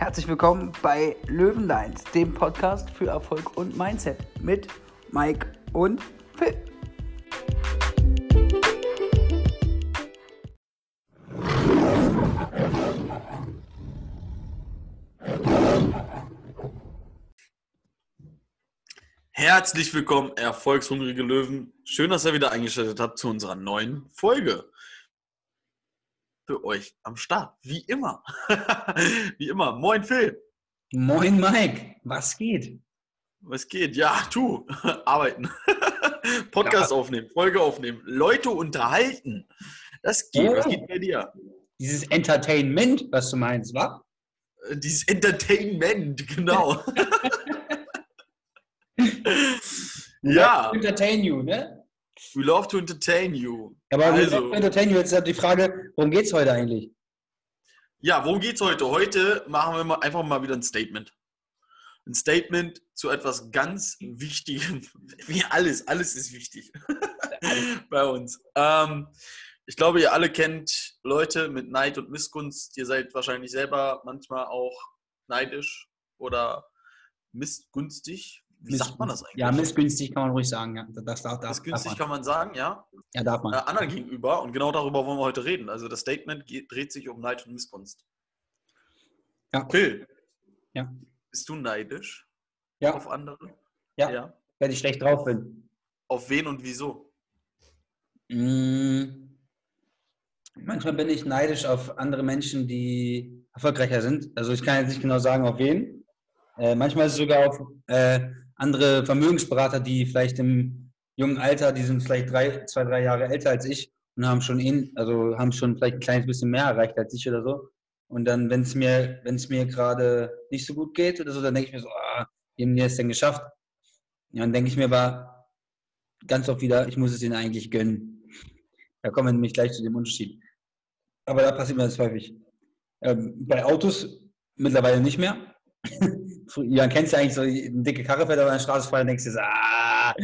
Herzlich willkommen bei Löwenlines, dem Podcast für Erfolg und Mindset mit Mike und Phil. Herzlich willkommen, erfolgshungrige Löwen. Schön, dass ihr wieder eingeschaltet habt zu unserer neuen Folge. Für euch am Start, wie immer. wie immer. Moin, Phil. Moin, Mike. Was geht? Was geht? Ja, tu. Arbeiten. Podcast ja. aufnehmen, Folge aufnehmen, Leute unterhalten. Das geht. Oh. Was geht bei dir? Dieses Entertainment, was du meinst, wa? Dieses Entertainment, genau. ja. entertain you, ne? We love to entertain you. Aber also, we love to entertain you. Jetzt ist die Frage, worum geht es heute eigentlich? Ja, worum geht es heute? Heute machen wir mal einfach mal wieder ein Statement. Ein Statement zu etwas ganz Wichtigem. Wie alles, alles ist wichtig bei uns. Ähm, ich glaube, ihr alle kennt Leute mit Neid und Missgunst. Ihr seid wahrscheinlich selber manchmal auch neidisch oder missgünstig. Wie sagt man das eigentlich? Ja, missgünstig kann man ruhig sagen. Ja. Das, das, das, missgünstig kann man sagen, ja. Ja, darf man. Äh, anderen gegenüber. Und genau darüber wollen wir heute reden. Also das Statement geht, dreht sich um Neid und Missgunst. Ja. Phil. Ja. Bist du neidisch? Ja. Auf andere? Ja. ja. Wenn ich schlecht drauf bin. Auf wen und wieso? Mmh. Manchmal bin ich neidisch auf andere Menschen, die erfolgreicher sind. Also ich kann jetzt nicht genau sagen, auf wen. Äh, manchmal ist es sogar auf äh, andere Vermögensberater, die vielleicht im jungen Alter, die sind vielleicht drei, zwei, drei Jahre älter als ich und haben schon in, also haben schon vielleicht ein kleines bisschen mehr erreicht als ich oder so. Und dann, wenn es mir, wenn es mir gerade nicht so gut geht oder so, dann denke ich mir so, ah, wie haben die es denn geschafft? Ja, dann denke ich mir aber ganz oft wieder, ich muss es ihnen eigentlich gönnen. Da kommen wir nämlich gleich zu dem Unterschied. Aber da passiert mir das häufig. Ähm, bei Autos mittlerweile nicht mehr. ja, kennst du eigentlich so eine dicke Karre fährt auf der Straße vorbei denkst so, ah,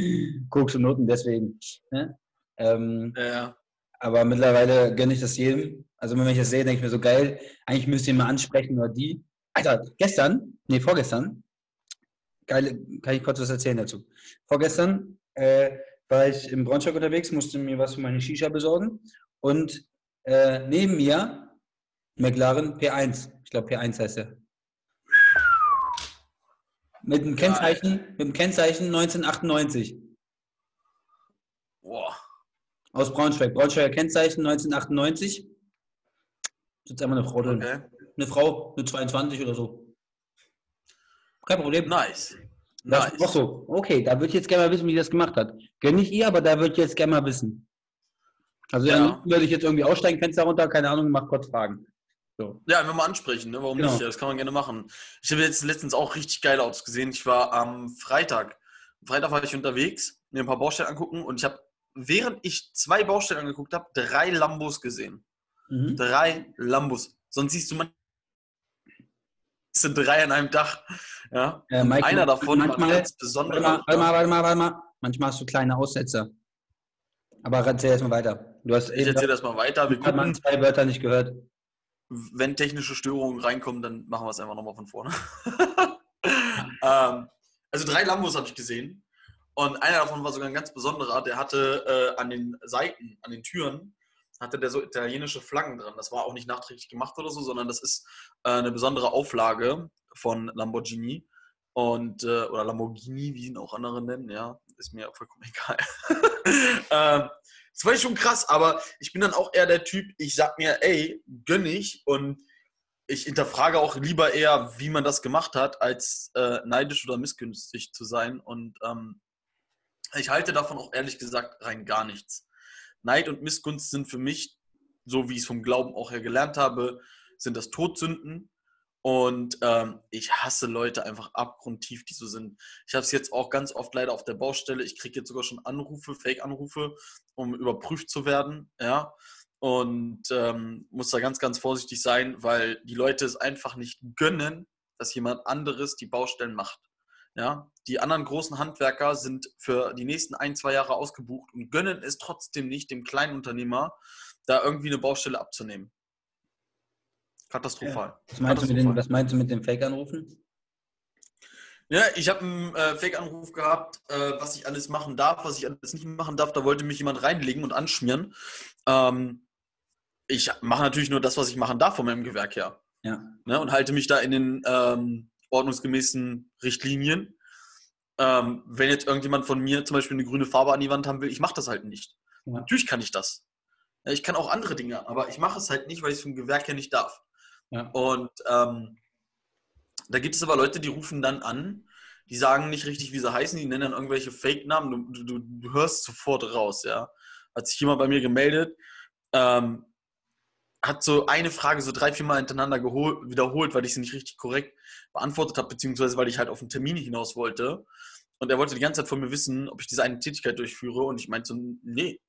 Koks und Noten deswegen. Ne? Ähm, ja. Aber mittlerweile gönne ich das jedem. Also wenn ich das sehe, denke ich mir so geil, eigentlich müsst ihr mal ansprechen oder die. Alter, gestern, nee, vorgestern, geil, kann ich kurz was erzählen dazu. Vorgestern äh, war ich im Braunschweig unterwegs, musste mir was für meine Shisha besorgen und äh, neben mir McLaren P1, ich glaube P1 heißt er, mit dem Kennzeichen, mit dem Kennzeichen 1998. Boah. Aus Braunschweig. Braunschweiger Kennzeichen 1998. Sitzt einmal eine Frau drin. Okay. Eine Frau, eine 22 oder so. Kein Problem. Nice. Das nice. Auch so. Okay, da würde ich jetzt gerne mal wissen, wie das gemacht hat. Gönne ich ihr, aber da würde ich jetzt gerne mal wissen. Also ja. dann würde ich jetzt irgendwie aussteigen, Fenster runter, keine Ahnung, mach kurz Fragen. So. Ja, einfach mal ansprechen, ne? warum genau. nicht? Das kann man gerne machen. Ich habe jetzt letztens auch richtig geile Autos gesehen. Ich war am Freitag. Am Freitag war ich unterwegs, mir ein paar Baustellen angucken und ich habe, während ich zwei Baustellen angeguckt habe, drei Lambos gesehen. Mhm. Drei Lambos. Sonst siehst du man sind drei an einem Dach. Ja? Äh, Mike, einer davon manchmal, war ganz besonders. Warte mal, warte mal, warte mal. Manchmal hast du kleine Aussetzer. Aber erzähl erstmal weiter. Du hast ich erzähl das mal weiter. Wir gucken, zwei Wörter nicht gehört wenn technische Störungen reinkommen, dann machen wir es einfach nochmal von vorne. ähm, also drei Lambos habe ich gesehen. Und einer davon war sogar ein ganz besonderer. Der hatte äh, an den Seiten, an den Türen, hatte der so italienische Flaggen dran. Das war auch nicht nachträglich gemacht oder so, sondern das ist äh, eine besondere Auflage von Lamborghini. Und, äh, oder Lamborghini, wie ihn auch andere nennen, ja, ist mir vollkommen egal. ähm, das war schon krass, aber ich bin dann auch eher der Typ, ich sag mir, ey, gönn ich und ich hinterfrage auch lieber eher, wie man das gemacht hat, als äh, neidisch oder missgünstig zu sein. Und ähm, ich halte davon auch ehrlich gesagt rein gar nichts. Neid und Missgunst sind für mich, so wie ich es vom Glauben auch her gelernt habe, sind das Todsünden. Und ähm, ich hasse Leute einfach abgrundtief, die so sind. Ich habe es jetzt auch ganz oft leider auf der Baustelle. Ich kriege jetzt sogar schon Anrufe, Fake-Anrufe, um überprüft zu werden. Ja. Und ähm, muss da ganz, ganz vorsichtig sein, weil die Leute es einfach nicht gönnen, dass jemand anderes die Baustellen macht. Ja, die anderen großen Handwerker sind für die nächsten ein, zwei Jahre ausgebucht und gönnen es trotzdem nicht dem kleinen Unternehmer, da irgendwie eine Baustelle abzunehmen. Katastrophal. Was meinst, du mit den, was meinst du mit den Fake-Anrufen? Ja, ich habe einen äh, Fake-Anruf gehabt, äh, was ich alles machen darf, was ich alles nicht machen darf. Da wollte mich jemand reinlegen und anschmieren. Ähm, ich mache natürlich nur das, was ich machen darf von meinem Gewerk her. Ja. Ne, und halte mich da in den ähm, ordnungsgemäßen Richtlinien. Ähm, wenn jetzt irgendjemand von mir zum Beispiel eine grüne Farbe an die Wand haben will, ich mache das halt nicht. Ja. Natürlich kann ich das. Ich kann auch andere Dinge, aber ich mache es halt nicht, weil ich es vom Gewerk her nicht darf. Und ähm, da gibt es aber Leute, die rufen dann an, die sagen nicht richtig, wie sie heißen, die nennen dann irgendwelche Fake-Namen. Du, du, du, hörst sofort raus, ja. Hat sich jemand bei mir gemeldet, ähm, hat so eine Frage so drei, vier Mal hintereinander geholt, wiederholt, weil ich sie nicht richtig korrekt beantwortet habe, beziehungsweise weil ich halt auf einen Termin hinaus wollte. Und er wollte die ganze Zeit von mir wissen, ob ich diese eine Tätigkeit durchführe. Und ich meinte so, nee,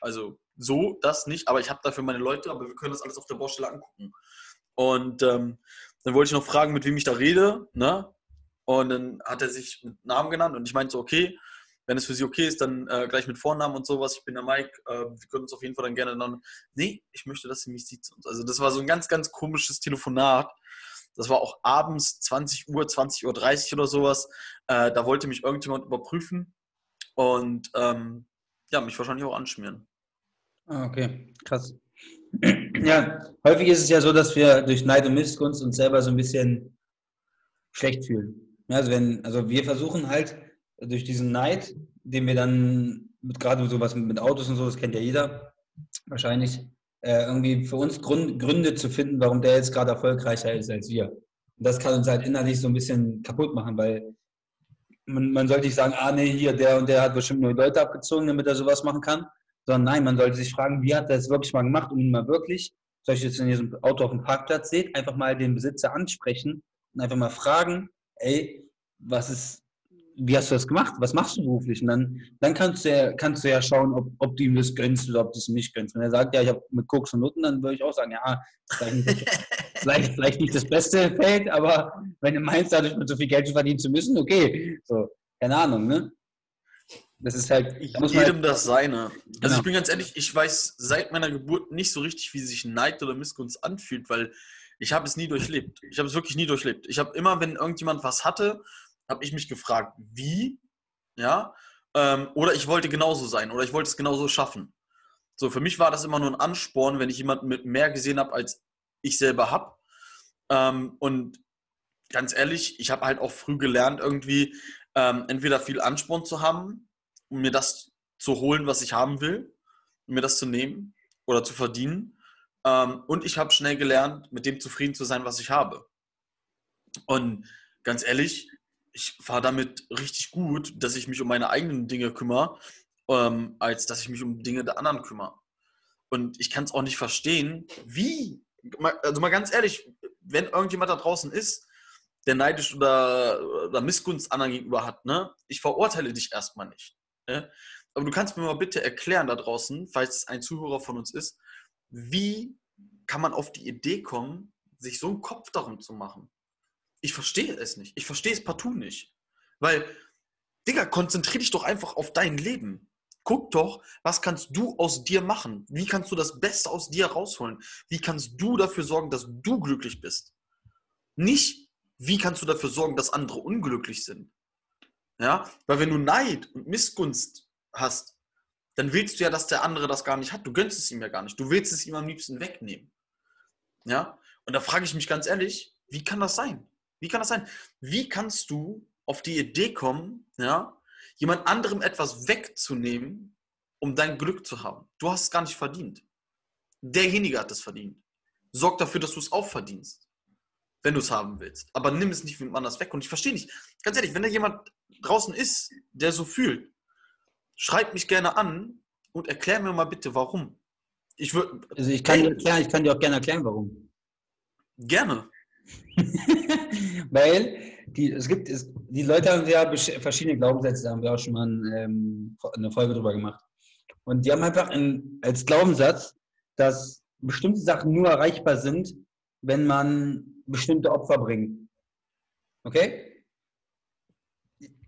also so, das nicht, aber ich habe dafür meine Leute, aber wir können das alles auf der Baustelle angucken. Und ähm, dann wollte ich noch fragen, mit wem ich da rede. Ne? Und dann hat er sich mit Namen genannt und ich meinte so, okay, wenn es für Sie okay ist, dann äh, gleich mit Vornamen und sowas. Ich bin der Mike, äh, wir können uns auf jeden Fall dann gerne dann. Nee, ich möchte, dass sie mich sieht. Also das war so ein ganz, ganz komisches Telefonat. Das war auch abends 20 Uhr, 20.30 Uhr oder sowas. Äh, da wollte mich irgendjemand überprüfen und ähm, ja, mich wahrscheinlich auch anschmieren. Ah, okay, krass. Ja, häufig ist es ja so, dass wir durch Neid und Missgunst uns selber so ein bisschen schlecht fühlen. Also, wenn, also wir versuchen halt durch diesen Neid, den wir dann mit gerade sowas mit Autos und so, das kennt ja jeder, wahrscheinlich äh, irgendwie für uns Grund, Gründe zu finden, warum der jetzt gerade erfolgreicher ist als wir. Und das kann uns halt innerlich so ein bisschen kaputt machen, weil man, man sollte nicht sagen, ah nee, hier, der und der hat bestimmt nur Leute abgezogen, damit er sowas machen kann, sondern nein, man sollte sich fragen, wie hat er das wirklich mal gemacht und ihn mal wirklich, zum Beispiel jetzt, wenn ihr so ein Auto auf dem Parkplatz seht, einfach mal den Besitzer ansprechen und einfach mal fragen, ey, was ist, wie hast du das gemacht? Was machst du beruflich? Und dann, dann kannst, du ja, kannst du ja schauen, ob, ob du ihm das gönnst oder ob du es nicht gönnst. Wenn er sagt, ja, ich habe mit Koks und Nutten, dann würde ich auch sagen, ja, vielleicht nicht, vielleicht, vielleicht nicht das beste Feld, aber wenn du meinst, dadurch mit so viel Geld verdienen zu müssen, okay. So, keine Ahnung, ne? Das ist halt. Da Jedem halt, das seine. Also genau. ich bin ganz ehrlich, ich weiß seit meiner Geburt nicht so richtig, wie sich Neid oder Missgunst anfühlt, weil ich habe es nie durchlebt. Ich habe es wirklich nie durchlebt. Ich habe immer, wenn irgendjemand was hatte, habe ich mich gefragt, wie, ja, ähm, oder ich wollte genauso sein oder ich wollte es genauso schaffen. So, für mich war das immer nur ein Ansporn, wenn ich jemanden mit mehr gesehen habe, als ich selber habe. Ähm, und ganz ehrlich, ich habe halt auch früh gelernt, irgendwie ähm, entweder viel Ansporn zu haben um mir das zu holen, was ich haben will, um mir das zu nehmen oder zu verdienen. Ähm, und ich habe schnell gelernt, mit dem zufrieden zu sein, was ich habe. Und ganz ehrlich, ich fahre damit richtig gut, dass ich mich um meine eigenen Dinge kümmere, ähm, als dass ich mich um Dinge der anderen kümmere. Und ich kann es auch nicht verstehen, wie, also mal ganz ehrlich, wenn irgendjemand da draußen ist, der neidisch oder, oder Missgunst anderen gegenüber hat, ne, ich verurteile dich erstmal nicht. Ne? Aber du kannst mir mal bitte erklären da draußen, falls ein Zuhörer von uns ist, wie kann man auf die Idee kommen, sich so einen Kopf darum zu machen? Ich verstehe es nicht. Ich verstehe es partout nicht. Weil, Digga, konzentrier dich doch einfach auf dein Leben. Guck doch, was kannst du aus dir machen? Wie kannst du das Beste aus dir rausholen? Wie kannst du dafür sorgen, dass du glücklich bist? Nicht, wie kannst du dafür sorgen, dass andere unglücklich sind? Ja, weil wenn du Neid und Missgunst hast, dann willst du ja, dass der andere das gar nicht hat. Du gönnst es ihm ja gar nicht. Du willst es ihm am liebsten wegnehmen. Ja, und da frage ich mich ganz ehrlich, wie kann das sein? Wie kann das sein? Wie kannst du auf die Idee kommen, ja, jemand anderem etwas wegzunehmen, um dein Glück zu haben? Du hast es gar nicht verdient. Derjenige hat es verdient. Sorg dafür, dass du es auch verdienst wenn du es haben willst. Aber nimm es nicht von anders weg. Und ich verstehe nicht, ganz ehrlich, wenn da jemand draußen ist, der so fühlt, schreib mich gerne an und erklär mir mal bitte, warum. Ich würde. Also ich kann, dir erklären, ich kann dir auch gerne erklären, warum. Gerne. Weil die, es gibt, es, die Leute haben ja verschiedene Glaubenssätze, da haben wir auch schon mal ähm, eine Folge drüber gemacht. Und die haben einfach in, als Glaubenssatz, dass bestimmte Sachen nur erreichbar sind, wenn man bestimmte Opfer bringt. Okay?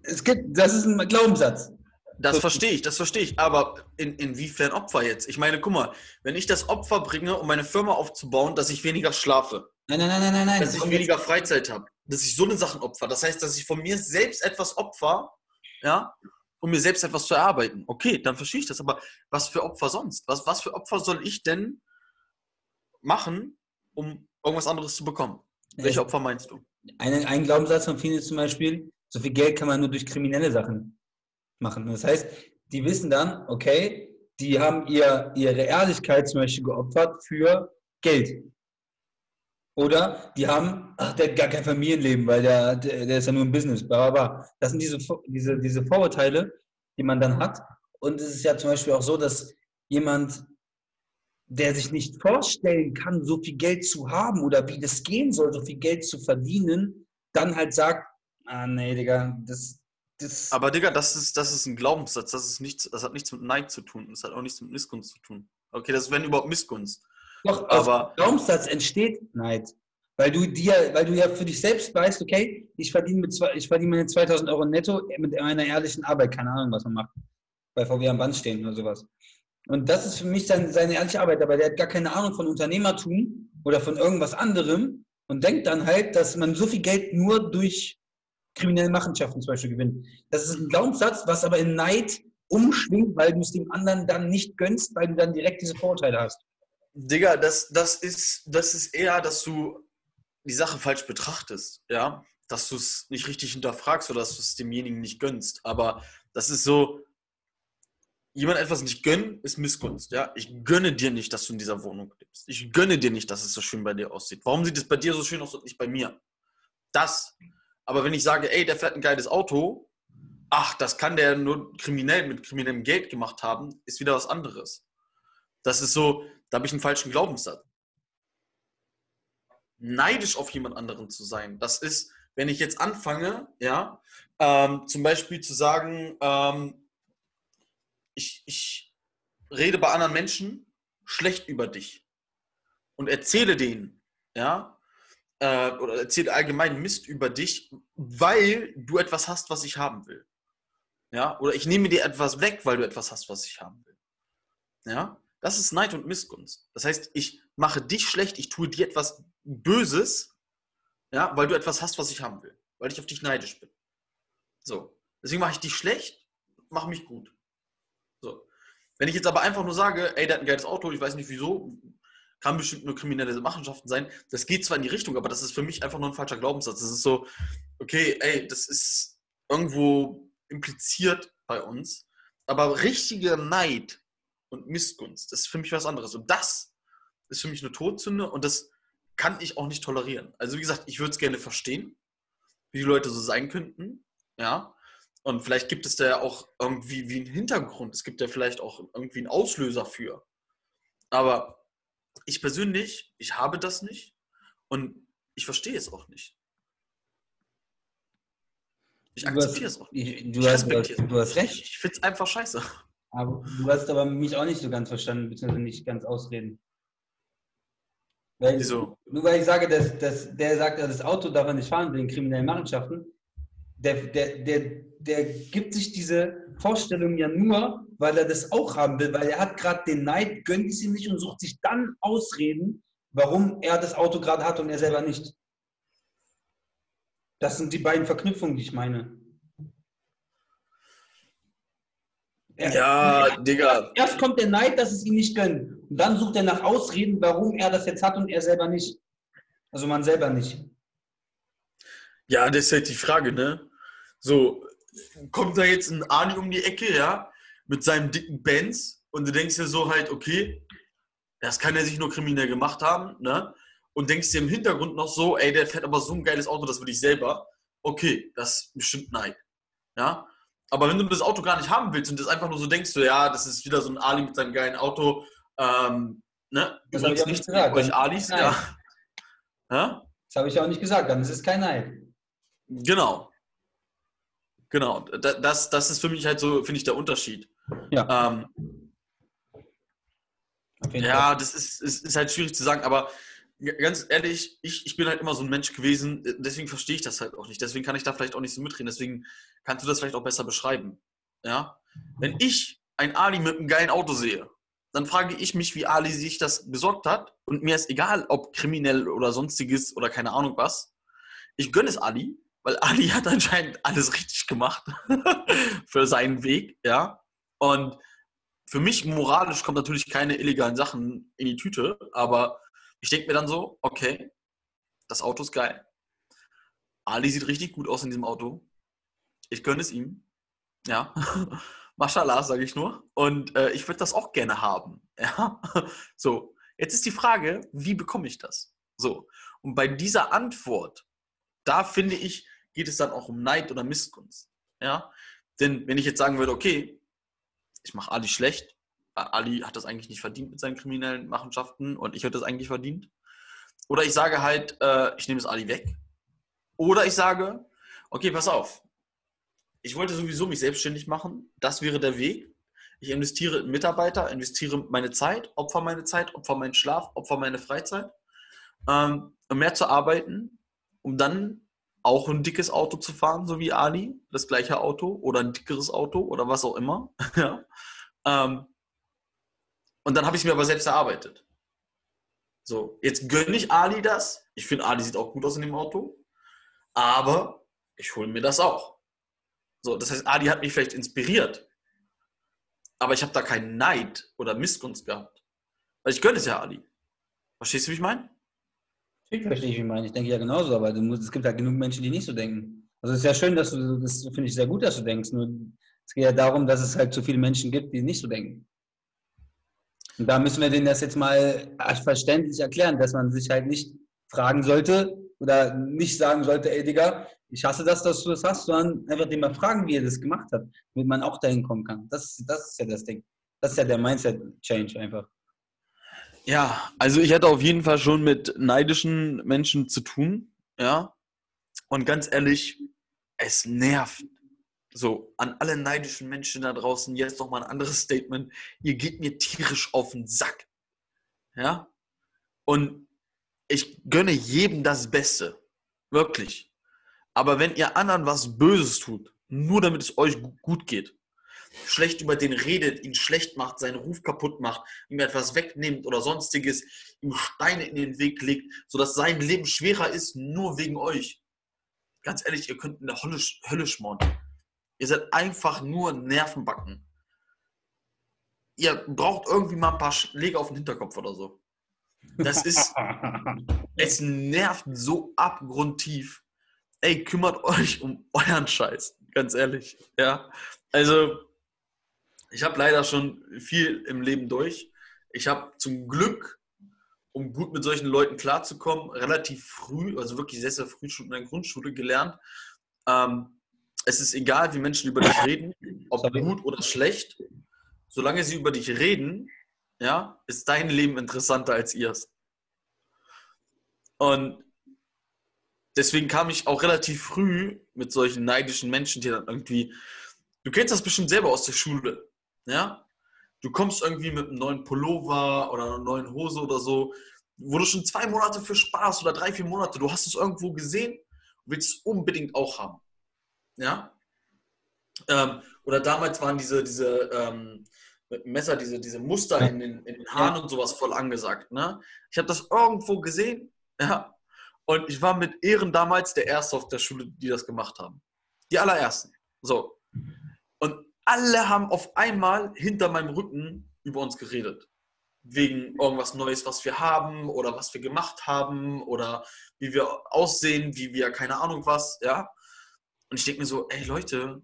Es gibt, das ist ein Glaubenssatz. Das verstehe ich, das verstehe ich. Aber in, inwiefern Opfer jetzt? Ich meine, guck mal, wenn ich das Opfer bringe, um meine Firma aufzubauen, dass ich weniger schlafe, Nein, nein, nein, nein, nein, nein. dass ich weniger Freizeit habe, dass ich so eine Sachen opfer. Das heißt, dass ich von mir selbst etwas opfer, ja, um mir selbst etwas zu erarbeiten. Okay, dann verstehe ich das. Aber was für Opfer sonst? Was, was für Opfer soll ich denn machen, um irgendwas anderes zu bekommen? Welche Opfer meinst du? Ein, ein Glaubenssatz von vielen ist zum Beispiel, so viel Geld kann man nur durch kriminelle Sachen machen. Das heißt, die wissen dann, okay, die haben ihr, ihre Ehrlichkeit zum Beispiel geopfert für Geld. Oder die haben, ach, der hat gar kein Familienleben, weil der, der, der ist ja nur im Business. Bla, bla, bla. Das sind diese, diese, diese Vorurteile, die man dann hat. Und es ist ja zum Beispiel auch so, dass jemand, der sich nicht vorstellen kann, so viel Geld zu haben oder wie das gehen soll, so viel Geld zu verdienen, dann halt sagt, ah nee, Digga, das, das Aber Digga, das ist, das ist ein Glaubenssatz. Das, ist nichts, das hat nichts mit Neid zu tun. Das hat auch nichts mit Missgunst zu tun. Okay, das ist wenn überhaupt Missgunst. Doch, Aber- aus Glaubenssatz entsteht Neid. Weil du dir, weil du ja für dich selbst weißt, okay, ich verdiene mit zwei, ich verdiene meine 2000 Euro netto mit einer ehrlichen Arbeit, keine Ahnung, was man macht. Bei VW am Band stehen oder sowas. Und das ist für mich sein, seine ehrliche Arbeit, aber der hat gar keine Ahnung von Unternehmertum oder von irgendwas anderem und denkt dann halt, dass man so viel Geld nur durch kriminelle Machenschaften zum Beispiel gewinnt. Das ist ein Glaubenssatz, was aber in Neid umschwingt, weil du es dem anderen dann nicht gönnst, weil du dann direkt diese Vorurteile hast. Digga, das, das, ist, das ist eher, dass du die Sache falsch betrachtest, ja. Dass du es nicht richtig hinterfragst oder dass du es demjenigen nicht gönnst. Aber das ist so, jemand etwas nicht gönnen, ist Missgunst, ja. Ich gönne dir nicht, dass du in dieser Wohnung lebst. Ich gönne dir nicht, dass es so schön bei dir aussieht. Warum sieht es bei dir so schön aus und nicht bei mir? Das. Aber wenn ich sage, ey, der fährt ein geiles Auto, ach, das kann der nur kriminell mit kriminellem Geld gemacht haben, ist wieder was anderes. Das ist so, da habe ich einen falschen Glaubenssatz. Neidisch auf jemand anderen zu sein, das ist, wenn ich jetzt anfange, ja, ähm, zum Beispiel zu sagen, ähm, ich, ich rede bei anderen Menschen schlecht über dich und erzähle denen, ja, äh, oder erzähle allgemein Mist über dich, weil du etwas hast, was ich haben will. Ja, oder ich nehme dir etwas weg, weil du etwas hast, was ich haben will. Ja, das ist Neid und Missgunst. Das heißt, ich mache dich schlecht, ich tue dir etwas Böses, ja, weil du etwas hast, was ich haben will, weil ich auf dich neidisch bin. So, deswegen mache ich dich schlecht, mache mich gut. Wenn ich jetzt aber einfach nur sage, ey, der hat ein geiles Auto, ich weiß nicht wieso, kann bestimmt nur kriminelle Machenschaften sein. Das geht zwar in die Richtung, aber das ist für mich einfach nur ein falscher Glaubenssatz. Das ist so, okay, ey, das ist irgendwo impliziert bei uns, aber richtiger Neid und Missgunst, das ist für mich was anderes. Und das ist für mich eine Todsünde und das kann ich auch nicht tolerieren. Also wie gesagt, ich würde es gerne verstehen, wie die Leute so sein könnten, ja. Und vielleicht gibt es da ja auch irgendwie wie einen Hintergrund. Es gibt ja vielleicht auch irgendwie einen Auslöser für. Aber ich persönlich, ich habe das nicht und ich verstehe es auch nicht. Ich akzeptiere es auch nicht. Ich, du, Ich hast, du, hast, du hast recht. Ich finde es einfach scheiße. Aber du hast aber mich auch nicht so ganz verstanden, beziehungsweise nicht ganz ausreden. Weil, Wieso? Nur weil ich sage, dass, dass der sagt, das Auto darf er nicht fahren wegen kriminellen Machenschaften, der, der, der, der gibt sich diese Vorstellung ja nur, weil er das auch haben will, weil er hat gerade den Neid, gönnt es ihm nicht und sucht sich dann Ausreden, warum er das Auto gerade hat und er selber nicht. Das sind die beiden Verknüpfungen, die ich meine. Er- Ja, Digga. Erst kommt der Neid, dass es ihm nicht gönnt. Und dann sucht er nach Ausreden, warum er das jetzt hat und er selber nicht. Also man selber nicht. Ja, das ist halt die Frage, ne? So, kommt da jetzt ein Ani um die Ecke, ja, mit seinem dicken Benz und du denkst dir so halt, okay, das kann er sich nur kriminell gemacht haben, ne? Und denkst dir im Hintergrund noch so, ey, der fährt aber so ein geiles Auto, das will ich selber. Okay, das ist bestimmt Neid, ja? Aber wenn du das Auto gar nicht haben willst und das einfach nur so denkst, so, ja, das ist wieder so ein Ali mit seinem geilen Auto, ähm, ne? Das hab ich auch nicht gesagt. euch Alis, Nein. ja. ja? Das habe ich ja auch nicht gesagt, dann ist es kein Neid. Genau. Genau. Da- Das, das ist für mich halt so, finde ich, der Unterschied. Ja. Ähm, ja, Fall. das ist, ist, ist halt schwierig zu sagen, aber ganz ehrlich, ich, ich bin halt immer so ein Mensch gewesen, deswegen verstehe ich das halt auch nicht. Deswegen kann ich da vielleicht auch nicht so mitreden. Deswegen kannst du das vielleicht auch besser beschreiben. Ja? Wenn ich ein Ali mit einem geilen Auto sehe, dann frage ich mich, wie Ali sich das besorgt hat. Und mir ist egal, ob kriminell oder sonstiges oder keine Ahnung was. Ich gönne es Ali, weil Ali hat anscheinend alles richtig gemacht für seinen Weg, ja. Und für mich moralisch kommt natürlich keine illegalen Sachen in die Tüte, aber ich denke mir dann so, okay, das Auto ist geil. Ali sieht richtig gut aus in diesem Auto. Ich gönne es ihm. Ja. Mashallah, sage ich nur. Und äh, ich würde das auch gerne haben. Ja. So, jetzt ist die Frage, wie bekomme ich das? So, und bei dieser Antwort, da finde ich, geht es dann auch um Neid oder Missgunst. Ja. Denn wenn ich jetzt sagen würde, okay, ich mache Ali schlecht, Ali hat das eigentlich nicht verdient mit seinen kriminellen Machenschaften und ich hätte das eigentlich verdient. Oder ich sage halt, äh, ich nehme es Ali weg. Oder ich sage, okay, pass auf, ich wollte sowieso mich selbstständig machen. Das wäre der Weg. Ich investiere in Mitarbeiter, investiere meine Zeit, opfer meine Zeit, opfer meinen Schlaf, opfer meine Freizeit, ähm, um mehr zu arbeiten, um dann auch ein dickes Auto zu fahren, so wie Ali, das gleiche Auto oder ein dickeres Auto oder was auch immer. ja. ähm, und dann habe ich es mir aber selbst erarbeitet. So, jetzt gönne ich Ali das. Ich finde, Ali sieht auch gut aus in dem Auto. Aber ich hole mir das auch. So, das heißt, Adi hat mich vielleicht inspiriert, aber ich habe da keinen Neid oder Missgunst gehabt. Weil ich gönne es ja Adi. Verstehst du, wie ich meine? Ich verstehe, wie ich meine. Ich denke ja genauso, aber musst, es gibt halt genug Menschen, die nicht so denken. Also es ist ja schön, dass du, das finde ich sehr gut, dass du denkst. Nur es geht ja darum, dass es halt so viele Menschen gibt, die nicht so denken. Und da müssen wir denen das jetzt mal verständlich erklären, dass man sich halt nicht fragen sollte oder nicht sagen sollte, ey Digga, ich hasse das, dass du das hast, sondern einfach den mal fragen, wie er das gemacht hat, damit man auch dahin kommen kann. Das, das ist ja das Ding. Das ist ja der Mindset-Change einfach. Ja, also ich hatte auf jeden Fall schon mit neidischen Menschen zu tun, ja. Und ganz ehrlich, es nervt. So, an alle neidischen Menschen da draußen, jetzt noch mal ein anderes Statement. Ihr geht mir tierisch auf den Sack. Ja? Und ich gönne jedem das Beste. Wirklich. Aber wenn ihr anderen was Böses tut, nur damit es euch gut geht, schlecht über den redet, ihn schlecht macht, seinen Ruf kaputt macht, ihm etwas wegnimmt oder sonstiges, ihm Steine in den Weg legt, sodass sein Leben schwerer ist, nur wegen euch. Ganz ehrlich, ihr könnt in der Hölle, Hölle schmoren. Ihr seid einfach nur Nervenbacken. Ihr braucht irgendwie mal ein paar Schläge auf den Hinterkopf oder so. Das ist, es nervt so abgrundtief ey, kümmert euch um euren Scheiß, ganz ehrlich. Ja, also ich habe leider schon viel im Leben durch. Ich habe zum Glück, um gut mit solchen Leuten klarzukommen, relativ früh, also wirklich sehr, sehr früh schon in der Grundschule gelernt. Ähm, es ist egal, wie Menschen über dich reden, ob gut oder schlecht. Solange sie über dich reden, ja, ist dein Leben interessanter als ihrs. Und deswegen kam ich auch relativ früh mit solchen neidischen Menschen, die dann irgendwie, du kennst das bestimmt selber aus der Schule, ja? Du kommst irgendwie mit einem neuen Pullover oder einer neuen Hose oder so, wo du schon zwei Monate für Spaß oder drei, vier Monate, du hast es irgendwo gesehen und willst es unbedingt auch haben, ja? Ähm, oder damals waren diese, diese ähm, Messer, diese, diese Muster in den, in den Haaren und sowas voll angesagt, ne? Ich habe das irgendwo gesehen, ja, und ich war mit Ehren damals der Erste auf der Schule, die das gemacht haben. Die allerersten. So. Und alle haben auf einmal hinter meinem Rücken über uns geredet. Wegen irgendwas Neues, was wir haben oder was wir gemacht haben oder wie wir aussehen, wie wir, keine Ahnung was, ja. Und ich denke mir so, ey Leute,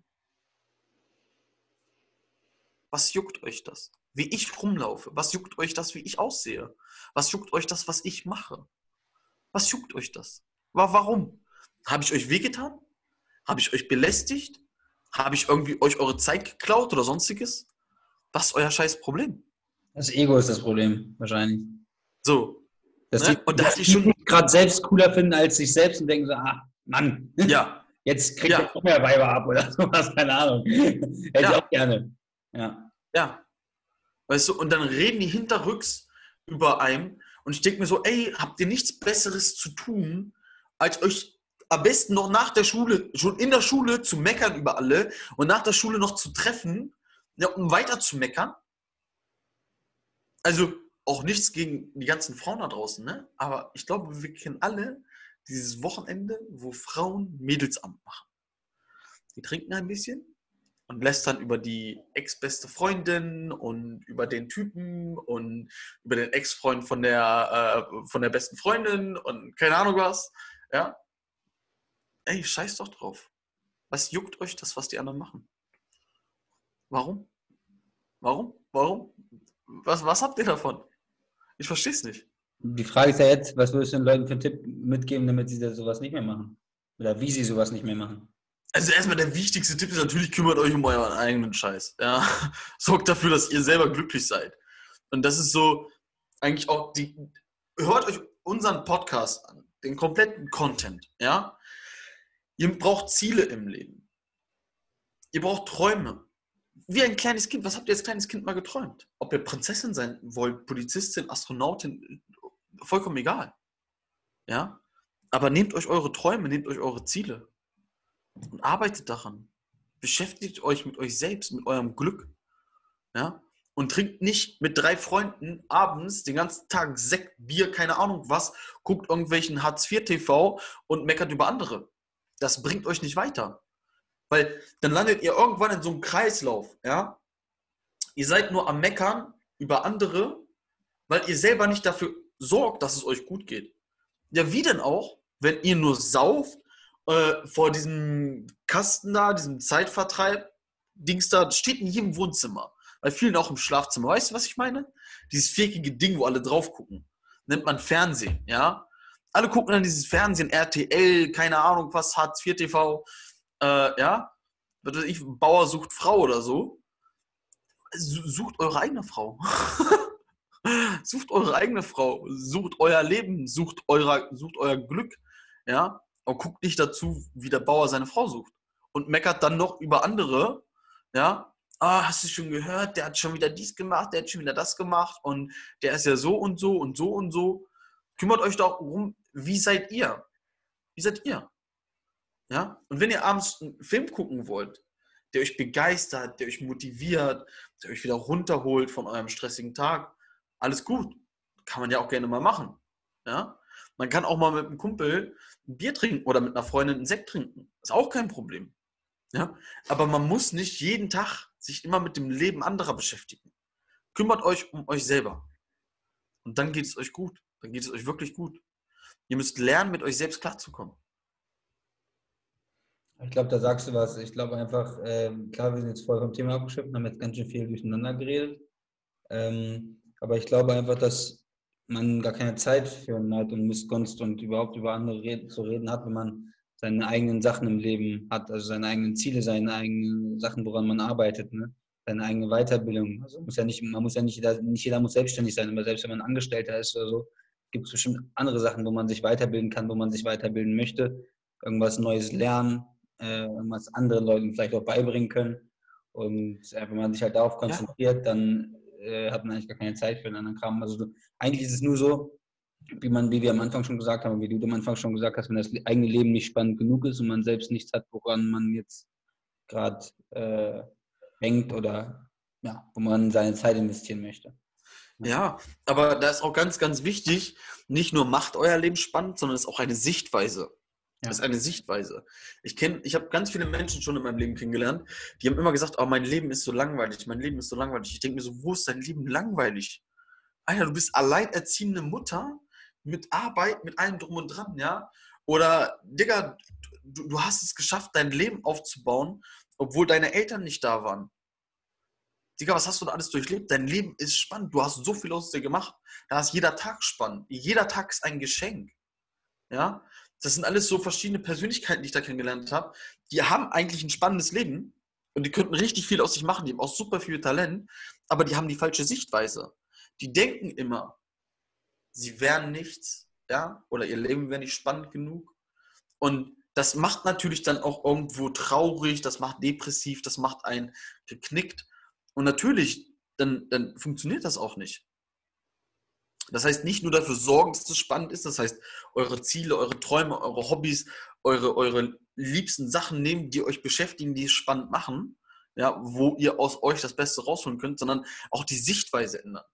was juckt euch das? Wie ich rumlaufe? Was juckt euch das, wie ich aussehe? Was juckt euch das, was ich mache? Was juckt euch das? Warum? Habe ich euch wehgetan? Habe ich euch belästigt? Habe ich irgendwie euch eure Zeit geklaut oder sonstiges? Was ist euer scheiß Problem? Das Ego ist das Problem, wahrscheinlich. So. Dass ne? die, und da hatte ich schon gerade selbst cooler finden als sich selbst und denken so, ah, Mann. Ja. Jetzt kriegt ja. noch mehr Weiber ab oder sowas, keine Ahnung. Hätte ja. ich auch gerne. Ja. Ja. Weißt du, und dann reden die hinterrücks über einem, und ich denke mir so, ey, habt ihr nichts Besseres zu tun, als euch am besten noch nach der Schule, schon in der Schule zu meckern über alle und nach der Schule noch zu treffen, ja, um weiter zu meckern? Also auch nichts gegen die ganzen Frauen da draußen, ne? Aber ich glaube, wir kennen alle dieses Wochenende, wo Frauen Mädelsamt machen. Die trinken ein bisschen und lästern über die ex-beste Freundin und über den Typen und über den Ex-Freund von der, äh, von der besten Freundin und keine Ahnung was. Ja. Ey, scheiß doch drauf. Was juckt euch das, was die anderen machen? Warum? Warum? Warum? Was, was habt ihr davon? Ich verstehe es nicht. Die Frage ist ja jetzt, was würdest du den Leuten für einen Tipp mitgeben, damit sie sowas nicht mehr machen? Oder wie sie sowas nicht mehr machen? Also erstmal der wichtigste Tipp ist natürlich, kümmert euch um euren eigenen Scheiß. Ja? Sorgt dafür, dass ihr selber glücklich seid. Und das ist so eigentlich auch die. Hört euch unseren Podcast an, den kompletten Content. Ja? Ihr braucht Ziele im Leben. Ihr braucht Träume. Wie ein kleines Kind. Was habt ihr als kleines Kind mal geträumt? Ob ihr Prinzessin sein wollt, Polizistin, Astronautin, vollkommen egal. Ja? Aber nehmt euch eure Träume, nehmt euch eure Ziele und arbeitet daran. Beschäftigt euch mit euch selbst, mit eurem Glück. Ja? Und trinkt nicht mit drei Freunden abends den ganzen Tag Sekt, Bier, keine Ahnung was, guckt irgendwelchen Hartz-IV-TV und meckert über andere. Das bringt euch nicht weiter. Weil dann landet ihr irgendwann in so einem Kreislauf. Ja? Ihr seid nur am Meckern über andere, weil ihr selber nicht dafür sorgt, dass es euch gut geht. Ja, wie denn auch, wenn ihr nur sauft äh, vor diesem Kasten da, diesem Zeitvertreib, Dings da, steht in jedem Wohnzimmer. Bei vielen auch im Schlafzimmer. Weißt du, was ich meine? Dieses viereckige Ding, wo alle drauf gucken. Nennt man Fernsehen, ja? Alle gucken dann dieses Fernsehen, RTL, keine Ahnung was, Hartz IV TV, äh, ja? Was weiß ich, Bauer sucht Frau oder so. Sucht eure eigene Frau. sucht eure eigene Frau, sucht euer Leben, sucht, euer, sucht euer Glück, ja, und guckt nicht dazu, wie der Bauer seine Frau sucht. Und meckert dann noch über andere, ja, ah, hast du schon gehört, der hat schon wieder dies gemacht, der hat schon wieder das gemacht und der ist ja so und so und so und so. Kümmert euch doch um, wie seid ihr? Wie seid ihr? Ja? Und wenn ihr abends einen Film gucken wollt, der euch begeistert, der euch motiviert, der euch wieder runterholt von eurem stressigen Tag, alles gut. Kann man ja auch gerne mal machen. Ja? Man kann auch mal mit einem Kumpel ein Bier trinken oder mit einer Freundin einen Sekt trinken. Ist auch kein Problem. Ja? Aber man muss nicht jeden Tag sich immer mit dem Leben anderer beschäftigen. Kümmert euch um euch selber. Und dann geht es euch gut. Dann geht es euch wirklich gut. Ihr müsst lernen, mit euch selbst klarzukommen. Ich glaube, da sagst du was. Ich glaube einfach, äh, klar, wir sind jetzt voll vom Thema abgeschöpft, haben jetzt ganz schön viel durcheinander geredet. Ähm, aber ich glaube einfach, dass man gar keine Zeit für Neid und Missgunst und überhaupt über andere reden, zu reden hat, wenn man seine eigenen Sachen im Leben hat, also seine eigenen Ziele, seine eigenen Sachen, woran man arbeitet, ne? seine eigene Weiterbildung. Also muss ja nicht, man muss ja nicht jeder, nicht jeder muss selbstständig sein, aber selbst wenn man Angestellter ist oder so, gibt es bestimmt andere Sachen, wo man sich weiterbilden kann, wo man sich weiterbilden möchte, irgendwas Neues lernen, äh, irgendwas anderen Leuten vielleicht auch beibringen können. Und äh, wenn man sich halt darauf konzentriert, ja. dann äh, hat man eigentlich gar keine Zeit für einen anderen Kram. Also eigentlich ist es nur so, wie man, wie wir am Anfang schon gesagt haben, wie du am Anfang schon gesagt hast, wenn das eigene Leben nicht spannend genug ist und man selbst nichts hat, woran man jetzt gerade äh, hängt oder ja, wo man seine Zeit investieren möchte. Ja, aber da ist auch ganz, ganz wichtig, nicht nur macht euer Leben spannend, sondern es ist auch eine Sichtweise. Ja. Das ist eine Sichtweise. Ich kenne, ich habe ganz viele Menschen schon in meinem Leben kennengelernt, die haben immer gesagt, oh, mein Leben ist so langweilig, mein Leben ist so langweilig. Ich denke mir so, wo ist dein Leben langweilig? Alter, du bist alleinerziehende Mutter mit Arbeit, mit allem drum und dran, ja? Oder, Digga, du, du hast es geschafft, dein Leben aufzubauen, obwohl deine Eltern nicht da waren. Digga, was hast du da alles durchlebt? Dein Leben ist spannend. Du hast so viel aus dir gemacht. Da ist jeder Tag spannend. Jeder Tag ist ein Geschenk. Ja? Das sind alles so verschiedene Persönlichkeiten, die ich da kennengelernt habe. Die haben eigentlich ein spannendes Leben und die könnten richtig viel aus sich machen. Die haben auch super viel Talent, aber die haben die falsche Sichtweise. Die denken immer, sie wären nichts, ja, oder ihr Leben wäre nicht spannend genug. Und das macht natürlich dann auch irgendwo traurig, das macht depressiv, das macht einen geknickt. Und natürlich, dann, dann funktioniert das auch nicht. Das heißt, nicht nur dafür sorgen, dass es spannend ist, das heißt, eure Ziele, eure Träume, eure Hobbys, eure, eure liebsten Sachen nehmen, die euch beschäftigen, die es spannend machen, ja, wo ihr aus euch das Beste rausholen könnt, sondern auch die Sichtweise ändern.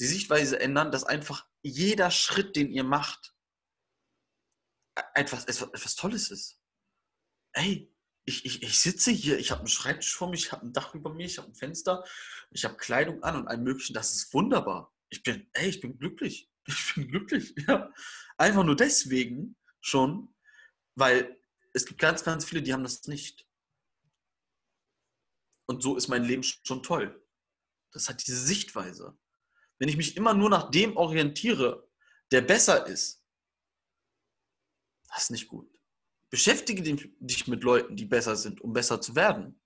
die Sichtweise ändern, dass einfach jeder Schritt, den ihr macht, e-, etwas, etwas, etwas Tolles ist. Ey, ich, ich, ich sitze hier, ich habe einen Schreibtisch vor mir, ich habe ein Dach über mir, ich habe ein Fenster, ich habe Kleidung an und allem möglichen. Das ist wunderbar. Ich bin, ey, ich bin glücklich. Ich bin glücklich. Ja. Einfach nur deswegen schon, weil es gibt ganz, ganz viele, die haben das nicht. Und so ist mein Leben schon toll. Das hat diese Sichtweise. Wenn ich mich immer nur nach dem orientiere, der besser ist, das ist nicht gut. Beschäftige dich mit Leuten, die besser sind, um besser zu werden.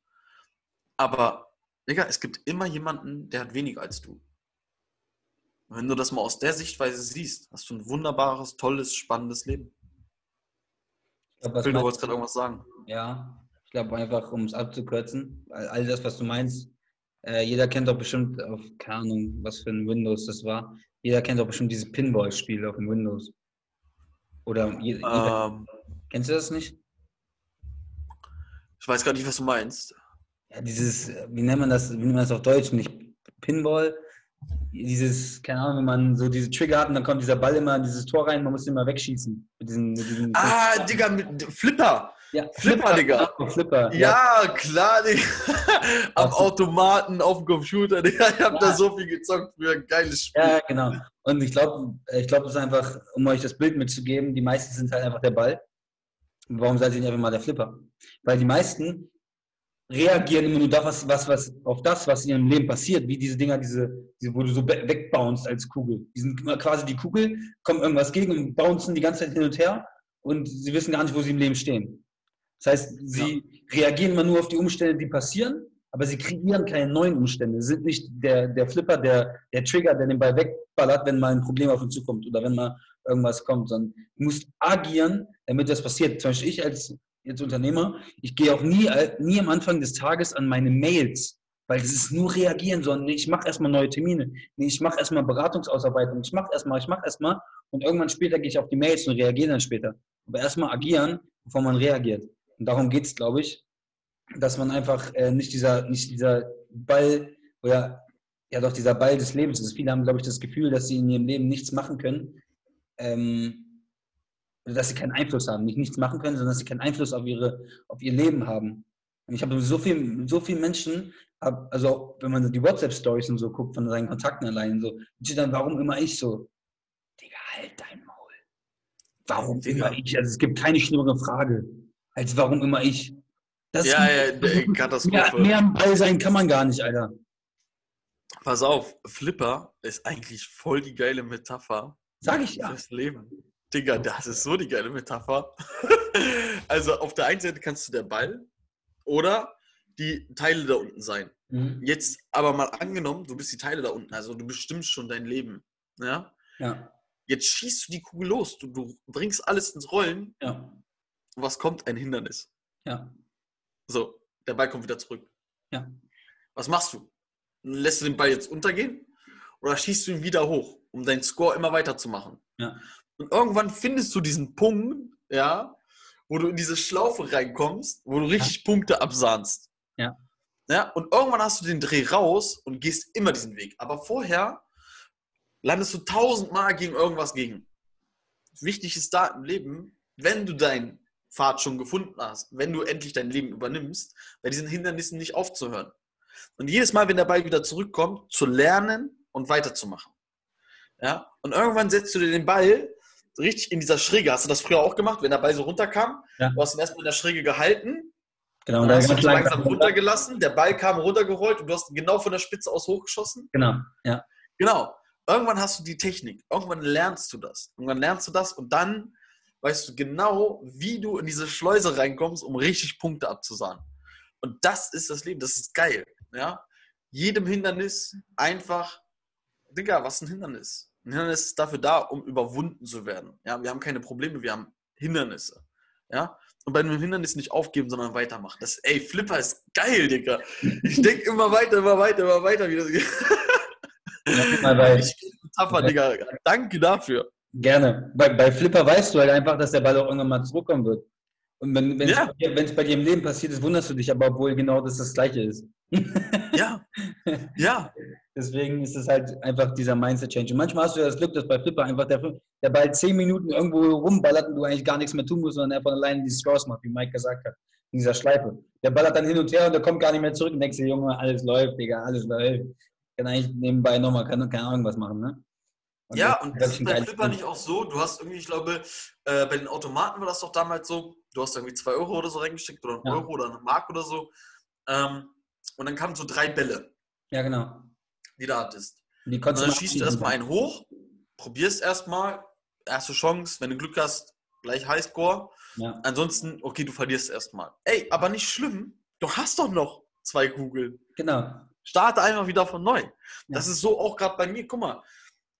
Aber, Digga, es gibt immer jemanden, der hat weniger als du. Und wenn du das mal aus der Sichtweise siehst, hast du ein wunderbares, tolles, spannendes Leben. Ich glaub, Phil, du wolltest gerade irgendwas sagen. Ja, ich glaube einfach, um es abzukürzen, all das, was du meinst, äh, jeder kennt doch bestimmt auf, keine Ahnung, was für ein Windows das war. Jeder kennt doch bestimmt dieses Pinball-Spiel auf dem Windows. Oder jeder, Ähm, kennst du das nicht? ich weiß gar nicht, was du meinst. Ja, dieses, wie nennt man das, wie nennt man das auf Deutsch? Nicht Pinball, dieses, keine Ahnung, wenn man so diese Trigger hat und dann kommt dieser Ball immer in dieses Tor rein, man muss ihn immer wegschießen. Mit diesen, mit diesen Ah, Digga, mit Flipper. ja, Flipper, Digga. genau, Flipper. Ja. Ja, klar, Digga. Am so. Automaten, auf dem Computer, Digga. Ich hab Ja. da so viel gezockt für ein geiles Spiel. ja, genau. Und ich glaube, ich glaube, es ist einfach, um euch das Bild mitzugeben, die meisten sind halt einfach der Ball. Warum seid ihr nicht einfach mal der Flipper? Weil die meisten reagieren immer nur das, was, was, was, auf das, was in ihrem Leben passiert, wie diese Dinger, diese, diese wo du so wegbounst als Kugel. Die sind immer quasi die Kugel, kommt irgendwas gegen und bouncen die ganze Zeit hin und her und sie wissen gar nicht, wo sie im Leben stehen. Das heißt, sie reagieren immer nur auf die Umstände, die passieren, aber sie kreieren keine neuen Umstände. Sie sind nicht der, der Flipper, der, der Trigger, der den Ball wegballert, wenn mal ein Problem auf ihn zukommt oder wenn mal irgendwas kommt, sondern du musst agieren, damit das passiert. Zum Beispiel ich als jetzt Unternehmer, ich gehe auch nie, nie am Anfang des Tages an meine Mails, weil das ist nur reagieren, sondern ich mache erstmal neue Termine. Ich mache erstmal Beratungsausarbeitung, ich mache erstmal, ich mache erstmal und irgendwann später gehe ich auf die Mails und reagiere dann später. Aber erstmal agieren, bevor man reagiert. Und darum geht es, glaube ich, dass man einfach äh, nicht dieser, nicht dieser Ball oder ja doch dieser Ball des Lebens ist. Viele haben, glaube ich, das Gefühl, dass sie in ihrem Leben nichts machen können. Ähm, dass sie keinen Einfluss haben. Nicht nichts machen können, sondern dass sie keinen Einfluss auf, ihre, auf ihr Leben haben. Und ich habe so viel, so viele Menschen, hab, also auch wenn man die WhatsApp-Stories und so guckt von seinen Kontakten allein, so, steht dann, warum immer ich so? Digga, halt dein Maul. Warum Digga. immer ich? Also es gibt keine schlimmere Frage, als warum immer ich. Das Ja, ist, ja, der mehr, Katastrophe. mehr am Ball sein kann man gar nicht, Alter. Pass auf, Flipper ist eigentlich voll die geile Metapher Sag ich ja. fürs Leben. Digga, das ist so die geile Metapher. also auf der einen Seite kannst du der Ball oder die Teile da unten sein. Mhm. Jetzt aber mal angenommen, du bist die Teile da unten, also du bestimmst schon dein Leben. Ja? Ja, Jetzt schießt du die Kugel los, du, du bringst alles ins Rollen. ja, Was kommt? Ein Hindernis. ja, So, der Ball kommt wieder zurück. Ja. Was machst du? Lässt du den Ball jetzt untergehen oder schießt du ihn wieder hoch, um deinen Score immer weiter zu machen? Ja. Und irgendwann findest du diesen Punkt, ja, wo du in diese Schlaufe reinkommst, wo du richtig Punkte absahnst. Ja. Ja, und irgendwann hast du den Dreh raus und gehst immer diesen Weg. Aber vorher landest du tausendmal gegen irgendwas gegen. Wichtig ist da im Leben, wenn du deinen Pfad schon gefunden hast, wenn du endlich dein Leben übernimmst, bei diesen Hindernissen nicht aufzuhören. Und jedes Mal, wenn der Ball wieder zurückkommt, zu lernen und weiterzumachen. Ja? Und irgendwann setzt du dir den Ball richtig in dieser Schräge. Hast du das früher auch gemacht, wenn der Ball so runterkam? Ja. Du hast ihn erstmal in der Schräge gehalten, genau. dann da hast du ihn langsam langsam runtergelassen, der Ball kam runtergerollt und du hast ihn genau von der Spitze aus hochgeschossen. Genau, ja. Genau. Irgendwann hast du die Technik. Irgendwann lernst du das. Irgendwann lernst du das und dann weißt du genau, wie du in diese Schleuse reinkommst, um richtig Punkte abzusahnen. Und das ist das Leben. Das ist geil. Ja? Jedem Hindernis einfach, Digga, was ist ein Hindernis? Ein Hindernis ist dafür da, um überwunden zu werden. Ja? Wir haben keine Probleme, wir haben Hindernisse. Ja? Und bei einem Hindernis nicht aufgeben, sondern weitermachen. Das, ey, Flipper ist geil, Digga. Ich denke immer weiter, immer weiter, immer weiter, wie das geht. Bei, Ich Metapher, Digga. Danke dafür. Gerne. Bei, bei Flipper weißt du halt einfach, dass der Ball auch irgendwann mal zurückkommen wird. Und wenn es Ja. bei, bei dir im Leben passiert ist, wunderst du dich aber, obwohl genau das das Gleiche ist. Ja, ja. Deswegen ist es halt einfach dieser Mindset-Change. Und manchmal hast du ja das Glück, dass bei Flipper einfach der, der Ball zehn Minuten irgendwo rumballert und du eigentlich gar nichts mehr tun musst, sondern er von alleine die Scores macht, wie Mike gesagt hat, in dieser Schleife. Der ballert dann hin und her und der kommt gar nicht mehr zurück und denkst dir, Junge, alles läuft, Digga, alles läuft. Kann eigentlich nebenbei nochmal, kann keine Ahnung was machen, ne? Und ja, und das ist bei Flipper nicht auch so. Du hast irgendwie, ich glaube, äh, bei den Automaten war das doch damals so, du hast irgendwie zwei Euro oder so reingesteckt oder einen ja. Euro oder eine Mark oder so. Ähm, und dann kamen so drei Bälle. Ja, genau. Die du hattest. Die und dann schießt du erstmal einen hoch, probierst erstmal, erste Chance, wenn du Glück hast, gleich Highscore. Ja. Ansonsten, okay, du verlierst erstmal. Ey, aber nicht schlimm. Du hast doch noch zwei Kugeln. Genau. Starte einfach wieder von neu. Ja. Das ist so auch gerade bei mir. Guck mal,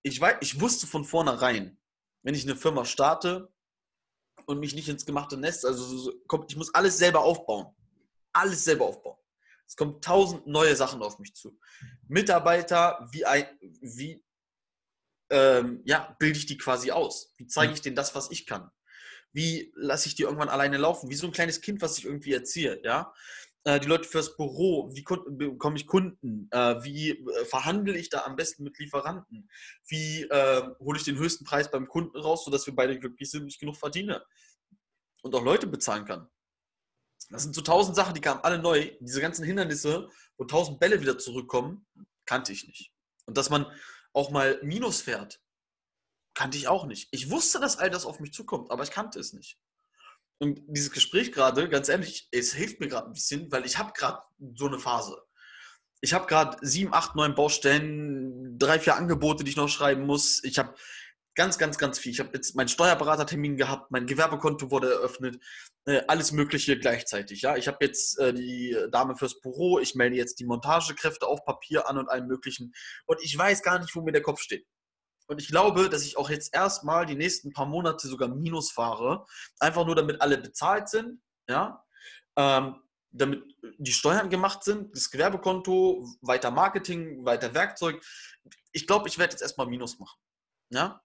ich, weiß, ich wusste von vornherein, wenn ich eine Firma starte und mich nicht ins gemachte Nest, also ich muss alles selber aufbauen. Alles selber aufbauen. Es kommen tausend neue Sachen auf mich zu. Mitarbeiter, wie, ein, wie ähm, ja, bilde ich die quasi aus? Wie zeige ich denen das, was ich kann? Wie lasse ich die irgendwann alleine laufen? Wie so ein kleines Kind, was ich irgendwie erziehe, ja? Äh, die Leute fürs Büro, wie bekomme ich Kunden, äh, wie äh, verhandle ich da am besten mit Lieferanten, wie äh, hole ich den höchsten Preis beim Kunden raus, sodass wir beide glücklich sind und ich genug verdiene und auch Leute bezahlen kann. Das sind so tausend Sachen, die kamen alle neu. Diese ganzen Hindernisse, wo tausend Bälle wieder zurückkommen, kannte ich nicht. Und dass man auch mal Minus fährt, kannte ich auch nicht. Ich wusste, dass all das auf mich zukommt, aber ich kannte es nicht. Und dieses Gespräch gerade, ganz ehrlich, es hilft mir gerade ein bisschen, weil ich habe gerade so eine Phase. Ich habe gerade sieben, acht, neun Baustellen, drei, vier Angebote, die ich noch schreiben muss. Ich habe ganz, ganz, ganz viel. Ich habe jetzt meinen Steuerberatertermin gehabt, mein Gewerbekonto wurde eröffnet, äh, alles Mögliche gleichzeitig. Ja, ich habe jetzt äh, die Dame fürs Büro, ich melde jetzt die Montagekräfte auf Papier an und allem Möglichen. Und ich weiß gar nicht, wo mir der Kopf steht. Und ich glaube, dass ich auch jetzt erstmal die nächsten paar Monate sogar Minus fahre. Einfach nur, damit alle bezahlt sind, ja. Ähm, damit die Steuern gemacht sind, das Gewerbekonto, weiter Marketing, weiter Werkzeug. Ich glaube, ich werde jetzt erstmal Minus machen. Ja.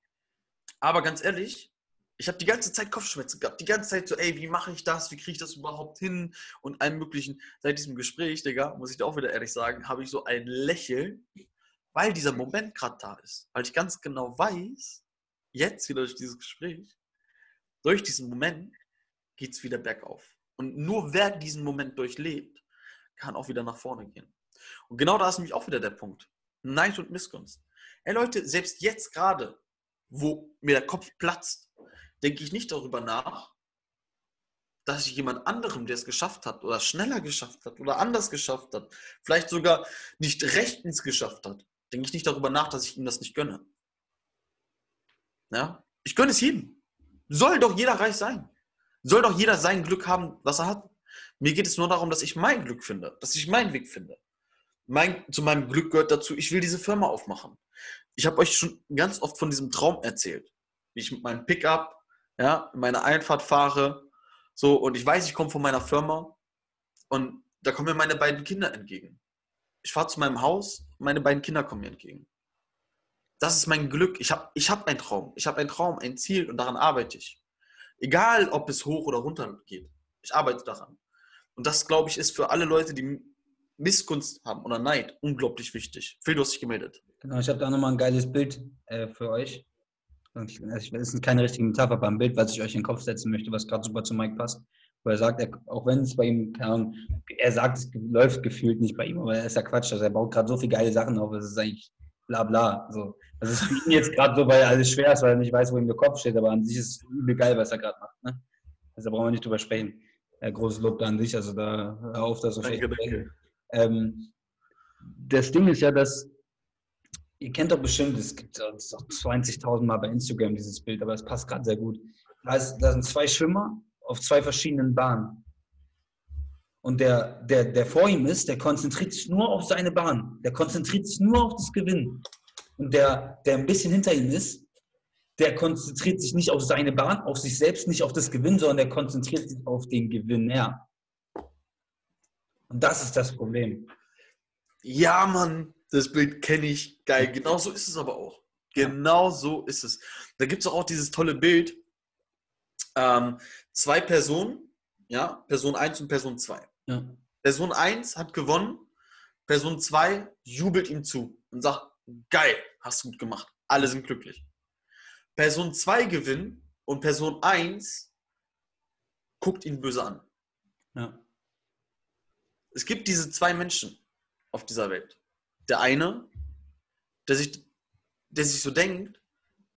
Aber ganz ehrlich, ich habe die ganze Zeit Kopfschmerzen gehabt. Die ganze Zeit so, ey, wie mache ich das? Wie kriege ich das überhaupt hin? Und allem möglichen. Seit diesem Gespräch, Digga, muss ich dir auch wieder ehrlich sagen, habe ich so ein Lächeln weil dieser Moment gerade da ist. Weil ich ganz genau weiß, jetzt wieder durch dieses Gespräch, durch diesen Moment geht es wieder bergauf. Und nur wer diesen Moment durchlebt, kann auch wieder nach vorne gehen. Und genau da ist nämlich auch wieder der Punkt. Neid und Missgunst. Ey Leute, selbst jetzt gerade, wo mir der Kopf platzt, denke ich nicht darüber nach, dass ich jemand anderem, der es geschafft hat oder schneller geschafft hat oder anders geschafft hat, vielleicht sogar nicht rechtens geschafft hat, denke ich nicht darüber nach, dass ich ihm das nicht gönne. Ja? Ich gönne es jedem. Soll doch jeder reich sein. Soll doch jeder sein Glück haben, was er hat. Mir geht es nur darum, dass ich mein Glück finde, dass ich meinen Weg finde. Mein, zu meinem Glück gehört dazu, ich will diese Firma aufmachen. Ich habe euch schon ganz oft von diesem Traum erzählt, wie ich mit meinem Pickup, ja, in meine Einfahrt fahre, so und ich weiß, ich komme von meiner Firma und da kommen mir meine beiden Kinder entgegen. Ich fahre zu meinem Haus, meine beiden Kinder kommen mir entgegen. Das ist mein Glück. Ich habe ich hab einen Traum. Ich habe einen Traum, ein Ziel und daran arbeite ich. Egal, ob es hoch oder runter geht. Ich arbeite daran. Und das, glaube ich, ist für alle Leute, die Missgunst haben oder Neid, unglaublich wichtig. Phil, du hast dich gemeldet. Genau, ich habe da nochmal ein geiles Bild äh, für euch. Das ist keine richtige Metapher, ein Bild, was ich euch in den Kopf setzen möchte, was gerade super zu Mike passt wo er sagt, er, auch wenn es bei ihm, Ahnung, er sagt, es läuft gefühlt nicht bei ihm, aber er ist ja Quatsch. Also er baut gerade so viele geile Sachen auf, es ist eigentlich bla bla. So. Das ist für ihn jetzt gerade so, weil alles schwer ist, weil er nicht weiß, wo ihm der Kopf steht, aber an sich ist es übel geil, was er gerade macht. Ne? Also da brauchen wir nicht drüber sprechen. Äh, großes Lob da an sich, also da hör auf, dass so danke, danke. Ähm, Das Ding ist ja, dass ihr kennt doch bestimmt, es gibt auch 20.000 Mal bei Instagram dieses Bild, aber es passt gerade sehr gut. Da, ist, da sind zwei Schwimmer auf zwei verschiedenen Bahnen. Und der, der, der vor ihm ist, der konzentriert sich nur auf seine Bahn. Der konzentriert sich nur auf das Gewinnen. Und der, der ein bisschen hinter ihm ist, der konzentriert sich nicht auf seine Bahn, auf sich selbst, nicht auf das Gewinn, sondern der konzentriert sich auf den Gewinner. Und das ist das Problem. Ja, Mann, das Bild kenne ich. Geil. Genau so ist es aber auch. Genau so ist es. Da gibt es auch dieses tolle Bild, ähm, zwei Personen, ja, Person 1 und Person 2. Ja. Person 1 hat gewonnen, Person 2 jubelt ihm zu und sagt, geil, hast du gut gemacht. Alle sind glücklich. Person 2 gewinnt und Person 1 guckt ihn böse an. Ja. Es gibt diese zwei Menschen auf dieser Welt. Der eine, der sich, der sich so denkt,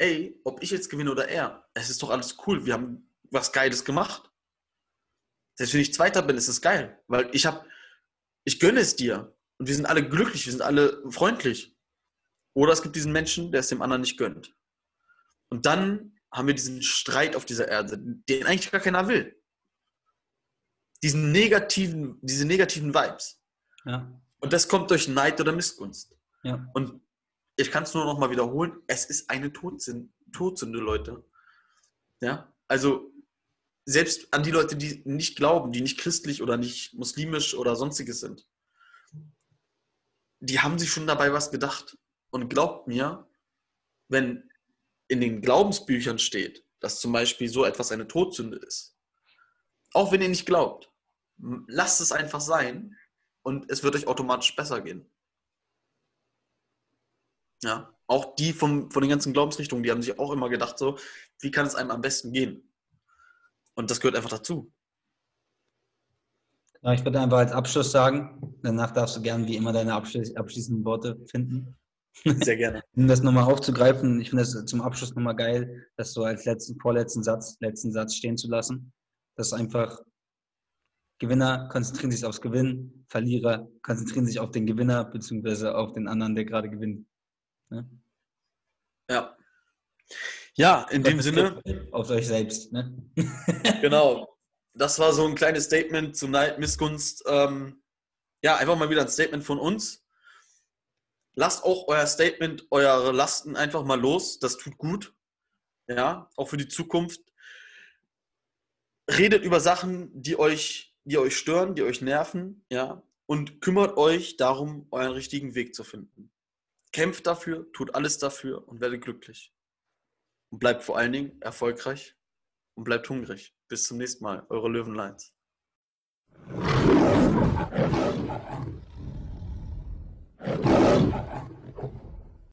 ey, ob ich jetzt gewinne oder er, es ist doch alles cool, wir haben was Geiles gemacht. Selbst wenn ich Zweiter bin, ist es geil, weil ich habe, ich gönne es dir und wir sind alle glücklich, wir sind alle freundlich. Oder es gibt diesen Menschen, der es dem anderen nicht gönnt. Und dann haben wir diesen Streit auf dieser Erde, den eigentlich gar keiner will. Diesen negativen, diese negativen Vibes. Ja. Und das kommt durch Neid oder Missgunst. Ja. Und ich kann es nur noch mal wiederholen, es ist eine Todsünde, Todsünde, Leute. Ja, also selbst an die Leute, die nicht glauben, die nicht christlich oder nicht muslimisch oder sonstiges sind, die haben sich schon dabei was gedacht. Und glaubt mir, wenn in den Glaubensbüchern steht, dass zum Beispiel so etwas eine Todsünde ist, auch wenn ihr nicht glaubt, lasst es einfach sein und es wird euch automatisch besser gehen. Ja, auch die vom, von den ganzen Glaubensrichtungen, die haben sich auch immer gedacht, so, wie kann es einem am besten gehen? Und das gehört einfach dazu. Ja, ich würde einfach als Abschluss sagen, danach darfst du gern wie immer deine abschließenden Worte finden. Sehr gerne. um das nochmal aufzugreifen, ich finde das zum Abschluss nochmal geil, das so als letzten, vorletzten Satz, letzten Satz stehen zu lassen. Das ist einfach, Gewinner konzentrieren sich aufs Gewinnen, Verlierer konzentrieren sich auf den Gewinner, beziehungsweise auf den anderen, der gerade gewinnt. Ne? Ja. Ja, in dem Sinne. Auf euch selbst. Ne? genau. Das war so ein kleines Statement zu Neid, Missgunst. Ähm, ja, einfach mal wieder ein Statement von uns. Lasst auch euer Statement, eure Lasten einfach mal los. Das tut gut. Ja, auch für die Zukunft. Redet über Sachen, die euch, die euch stören, die euch nerven. Ja, und kümmert euch darum, euren richtigen Weg zu finden. Kämpft dafür, tut alles dafür und werde glücklich. Und bleibt vor allen Dingen erfolgreich und bleibt hungrig. Bis zum nächsten Mal, eure Löwenlines.